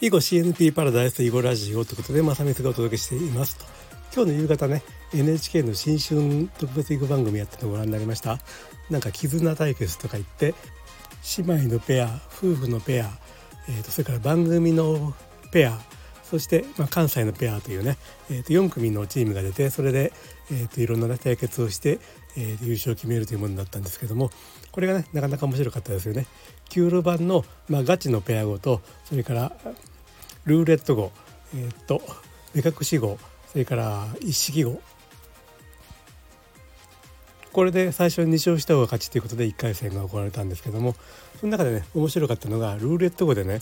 囲碁 CNP パラダイス囲碁ラジオということで正光がお届けしていますと今日の夕方ね NHK の新春特別囲碁番組やったのをご覧になりましたなんか絆対決とか言って姉妹のペア夫婦のペア、えーと、それから番組のペアそして、まあ、関西のペアというね、えー、と4組のチームが出てそれで、えー、といろんな、ね、対決をして、えー、優勝を決めるというものだったんですけどもこれがねなかなか面白かったですよね。キュール版の、まあ、ガチのペア語とそれからルーレット語、えー、っと目隠し語それから一式語これで最初に2勝した方が勝ちということで1回戦が行われたんですけどもその中でね面白かったのがルーレット語でね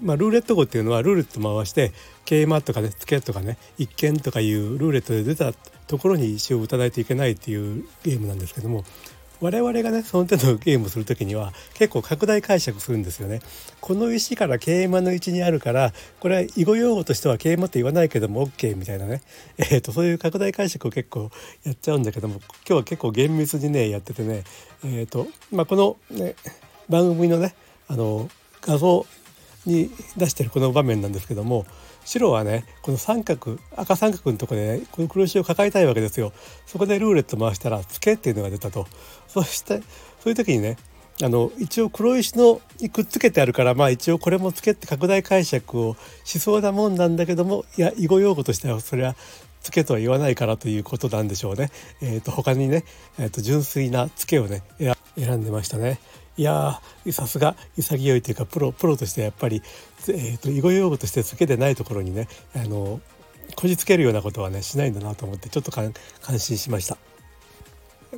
まあ、ルーレット語っていうのはルーレット回して桂馬とかねツケとかね一見とかいうルーレットで出たところに石を打たないといけないっていうゲームなんですけども我々がねその手のゲームをする時には結構拡大解釈するんですよね。この石から桂馬の位置にあるからこれは囲碁用語としては桂馬って言わないけども OK みたいなね、えーと、そういう拡大解釈を結構やっちゃうんだけども今日は結構厳密にねやっててねえっ、ー、とまあこの、ね、番組のねあの画像に出してるこの場面なんですけども白はねこの三角赤三角のとこで、ね、この黒石を抱えたいわけですよそこでルーレット回したら「つけ」っていうのが出たとそしてそういう時にねあの一応黒石のにくっつけてあるからまあ一応これもつけって拡大解釈をしそうなもんなんだけどもいや囲碁用語としてはそれはつけとは言わないからということなんでしょうね。えーと、他にね、えーと、純粋なつけをね選んでましたね。いやさすが潔いというかプロプロとしてやっぱり、えーと、囲碁用語としてつけてないところにねあのこじつけるようなことはねしないんだなと思ってちょっと感心しました。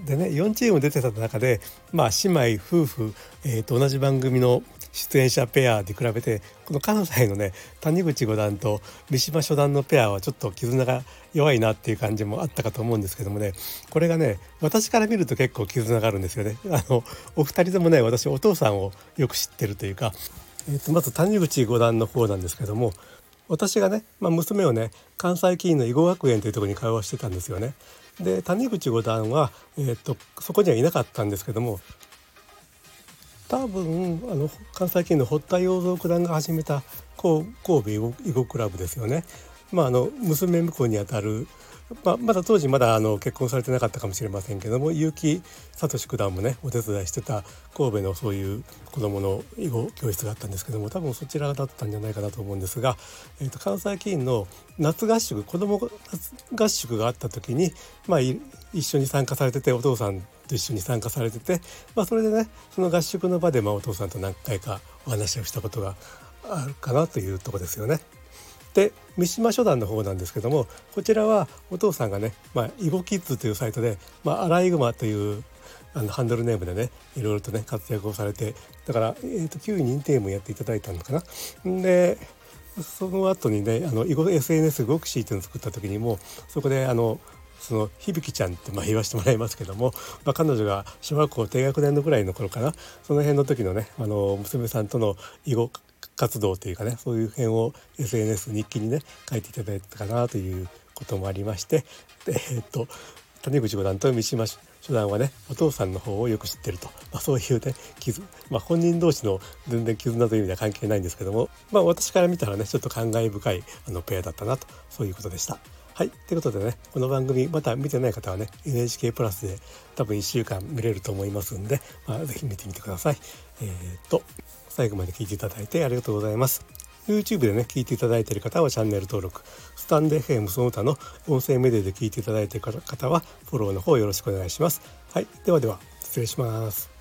でね4チーム出てた中で、まあ、姉妹夫婦、えー、と同じ番組の出演者ペアで比べてこの関西のね谷口五段と三島初段のペアはちょっと絆が弱いなっていう感じもあったかと思うんですけどもねこれがね私から見ると結構絆があるんですよね。あのお二人ともね私お父さんをよく知ってるというか、えー、とまず谷口五段の方なんですけども私がね、まあ、娘をね関西棋院の囲碁学園というとこに通わしてたんですよね。で谷口五段は、えーと、そこにはいなかったんですけども多分あの関西棋院の堀田洋三九段が始めた神戸囲碁クラブですよね。まあ、あの娘婿にあたるまあ、まだ当時まだあの結婚されてなかったかもしれませんけども結城聡九段もねお手伝いしてた神戸のそういう子どもの囲碁教室があったんですけども多分そちらだったんじゃないかなと思うんですが、えー、と関西棋院の夏合宿子ども合宿があった時に、まあ、一緒に参加されててお父さんと一緒に参加されてて、まあ、それでねその合宿の場でまあお父さんと何回かお話をしたことがあるかなというとこですよね。で三島書団の方なんですけどもこちらはお父さんがね、まあ、囲碁キッズというサイトで、まあ、アライグマというあのハンドルネームでねいろいろとね活躍をされてだから、えーと、9位認定もやっていただいたのかな。でその後にねあの囲碁 SNS ゴクシーっていうのを作った時にもそこであのその響ちゃんってまあ言わせてもらいますけども、まあ、彼女が小学校低学年のぐらいの頃かな。その辺の時のねあの娘さんとの囲碁活動というかねそういう辺を SNS 日記にね書いていただいたかなということもありましてえ、っと谷口五段と三島初段はねお父さんの方をよく知ってると、まあ、そういうね傷、まあ、本人同士の全然絆という意味では関係ないんですけども、まあ、私から見たらねちょっと感慨深いあのペアだったなと。そういうことでした。はい。ということでね、この番組まだ見てない方はね、NHK プラスで多分1週間見れると思いますんで、まあ、ぜひ見てみてください。えー、っと、最後まで聞いていただいてありがとうございます。YouTube でね、聞いていただいている方はチャンネル登録、スタンデー FM その他の音声メディアで聞いていただいている方はフォローの方よろしくお願いします。はい。ではでは、失礼します。